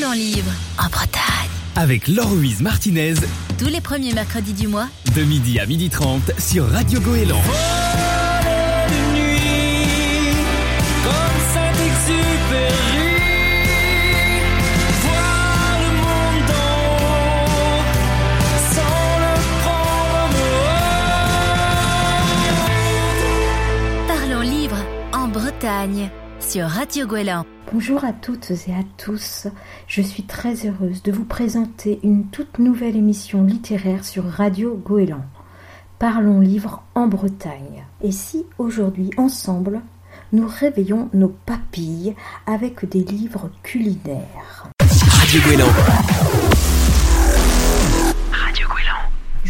Parlons livre en Bretagne. Avec Laure-Louise Martinez, Tous les premiers mercredis du mois, de midi à midi 30 sur Radio Goéland. Parlons livre en Bretagne sur Radio Goéland. Bonjour à toutes et à tous. Je suis très heureuse de vous présenter une toute nouvelle émission littéraire sur Radio Goéland. Parlons livres en Bretagne. Et si aujourd'hui, ensemble, nous réveillons nos papilles avec des livres culinaires?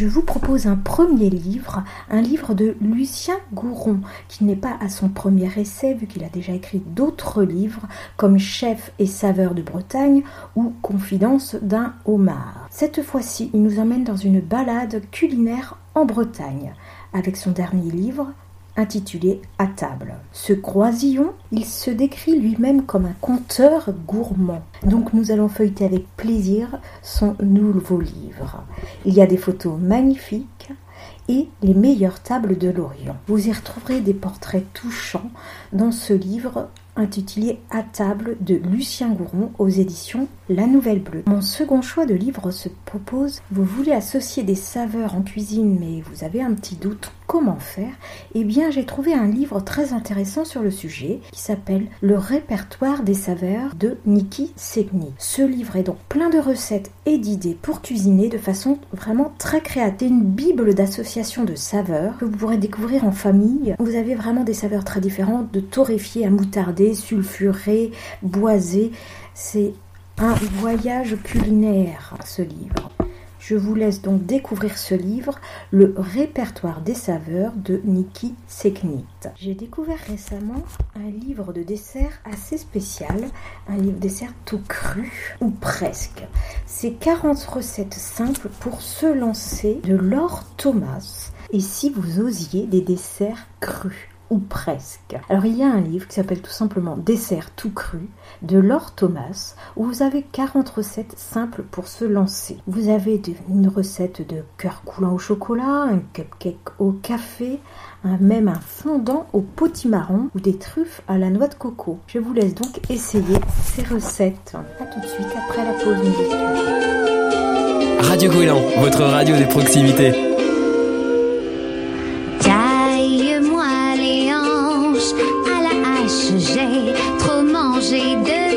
Je vous propose un premier livre, un livre de Lucien Gouron, qui n'est pas à son premier essai, vu qu'il a déjà écrit d'autres livres, comme Chef et saveur de Bretagne ou Confidence d'un homard. Cette fois-ci, il nous emmène dans une balade culinaire en Bretagne, avec son dernier livre, intitulé À table. Ce croisillon, il se décrit lui-même comme un conteur gourmand. Donc nous allons feuilleter avec plaisir son nouveau livre. Il y a des photos magnifiques et les meilleures tables de l'Orient. Vous y retrouverez des portraits touchants dans ce livre intitulé À table de Lucien Gouron aux éditions La Nouvelle Bleue. Mon second choix de livre se propose, vous voulez associer des saveurs en cuisine mais vous avez un petit doute comment faire? Eh bien j'ai trouvé un livre très intéressant sur le sujet qui s'appelle Le répertoire des saveurs de Niki Segni. Ce livre est donc plein de recettes et d'idées pour cuisiner de façon vraiment très créative. Une bible d'association de saveurs que vous pourrez découvrir en famille. Vous avez vraiment des saveurs très différentes de torréfié à moutarder, sulfuré, boisé. C'est un voyage culinaire, ce livre. Je vous laisse donc découvrir ce livre, Le répertoire des saveurs de Niki Seknit. J'ai découvert récemment un livre de dessert assez spécial, un livre dessert tout cru, ou presque. C'est 40 recettes simples pour se lancer de Laure Thomas. Et si vous osiez des desserts crus? Ou presque. Alors il y a un livre qui s'appelle tout simplement Dessert tout cru de Laure Thomas où vous avez 40 recettes simples pour se lancer. Vous avez une recette de cœur coulant au chocolat, un cupcake au café, un- même un fondant au potimarron ou des truffes à la noix de coco. Je vous laisse donc essayer ces recettes. A tout de suite après la pause musicale. Radio Goéland, votre radio de proximité. Taille-moi à la hache, j'ai trop mangé de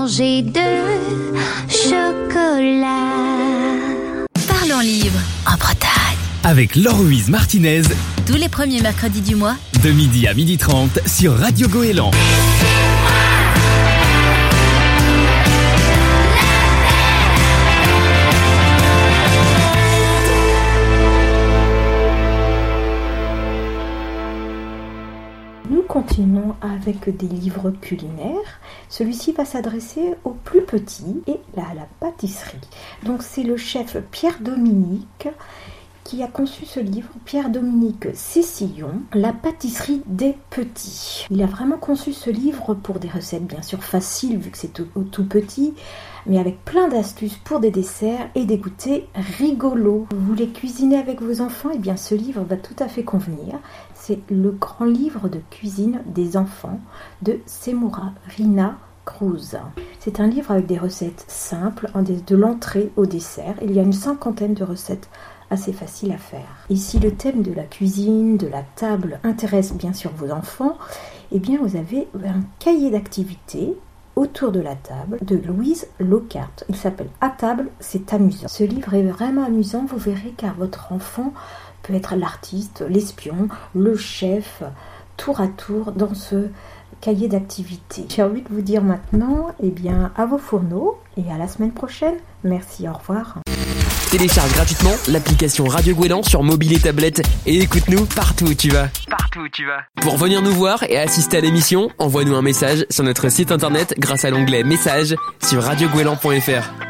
mangé de chocolat. Parlons livre en Bretagne. Avec Laure-Louise Martinez, Tous les premiers mercredis du mois, de midi à midi 30 sur Radio Goéland. Nous continuons avec des livres culinaires. Celui-ci va s'adresser aux plus petits et à la pâtisserie. Donc c'est le chef Pierre Dominique qui a conçu ce livre, Pierre-Dominique Cécillon, La pâtisserie des petits. Il a vraiment conçu ce livre pour des recettes bien sûr faciles vu que c'est tout, petit, mais avec plein d'astuces pour des desserts et des goûters rigolos. Vous voulez cuisiner avec vos enfants? Eh bien ce livre va tout à fait convenir. C'est le grand livre de cuisine des enfants de Semura Rina Cruz. C'est un livre avec des recettes simples, de l'entrée au dessert. Il y a une cinquantaine de recettes assez faciles à faire. Et si le thème de la cuisine, de la table intéresse bien sûr vos enfants, eh bien vous avez un cahier d'activités autour de la table de Louise Lockhart. Il s'appelle À table, c'est amusant. Ce livre est vraiment amusant, vous verrez car votre enfant peut être l'artiste, l'espion, le chef, tour à tour dans ce cahier d'activités. J'ai envie de vous dire maintenant, eh bien, à vos fourneaux et à la semaine prochaine. Merci, au revoir. Télécharge gratuitement l'application Radio Goéland sur mobile et tablette et écoute-nous partout où tu vas. Partout où tu vas. Pour venir nous voir et assister à l'émission, envoie-nous un message sur notre site internet grâce à l'onglet Messages sur radiogoéland.fr.